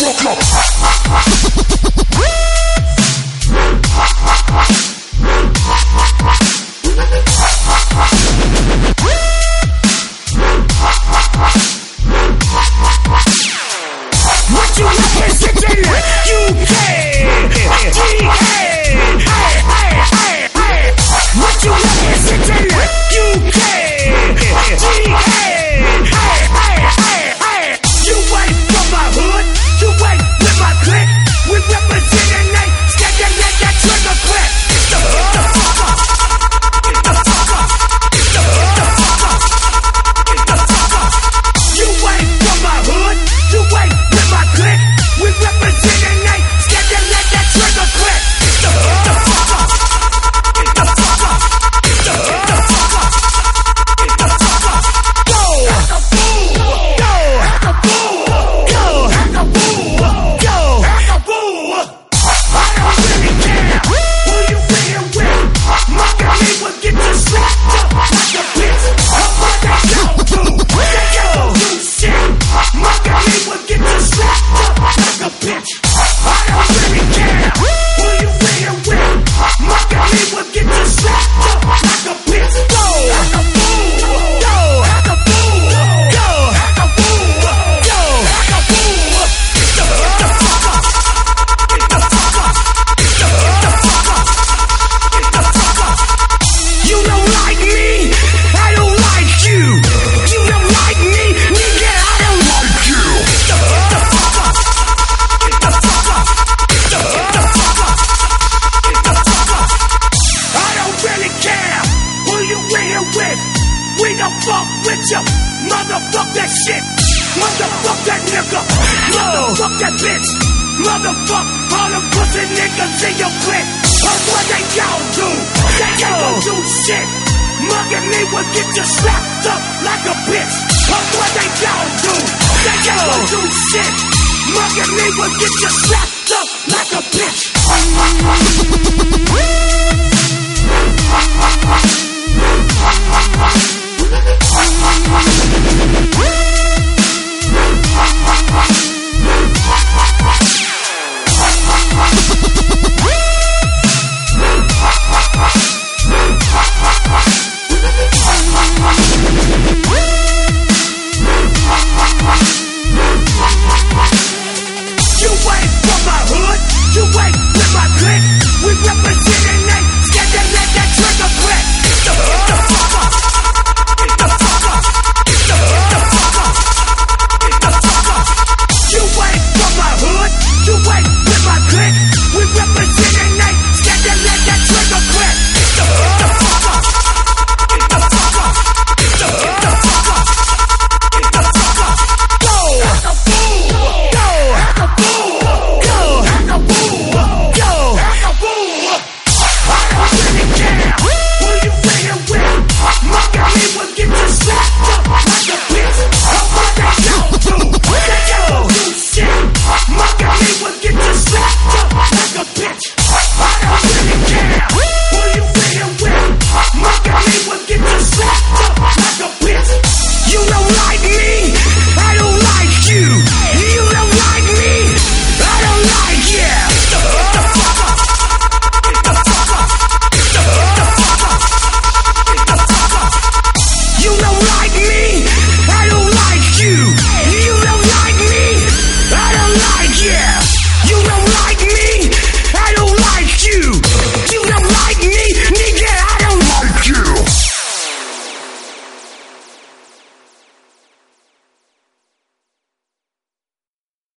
Brooklyn. finna fuck with ya. Motherfuck that shit. Motherfuck that nigga. Motherfuck that bitch. Motherfuck all the pussy niggas in your clique. That's what they gon' do? They gon' do shit. Muggin' me will get you slapped up like a bitch. Cause what they gon' do? They gon' do shit. Muggin' me will get you slapped up like a bitch.